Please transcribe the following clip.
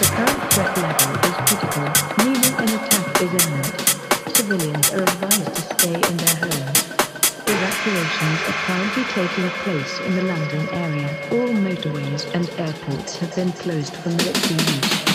The current threat level is critical, meaning an attack is imminent. Civilians are advised to stay in their homes. Evacuations are currently taking place in the London area. All motorways and airports have been closed for military use.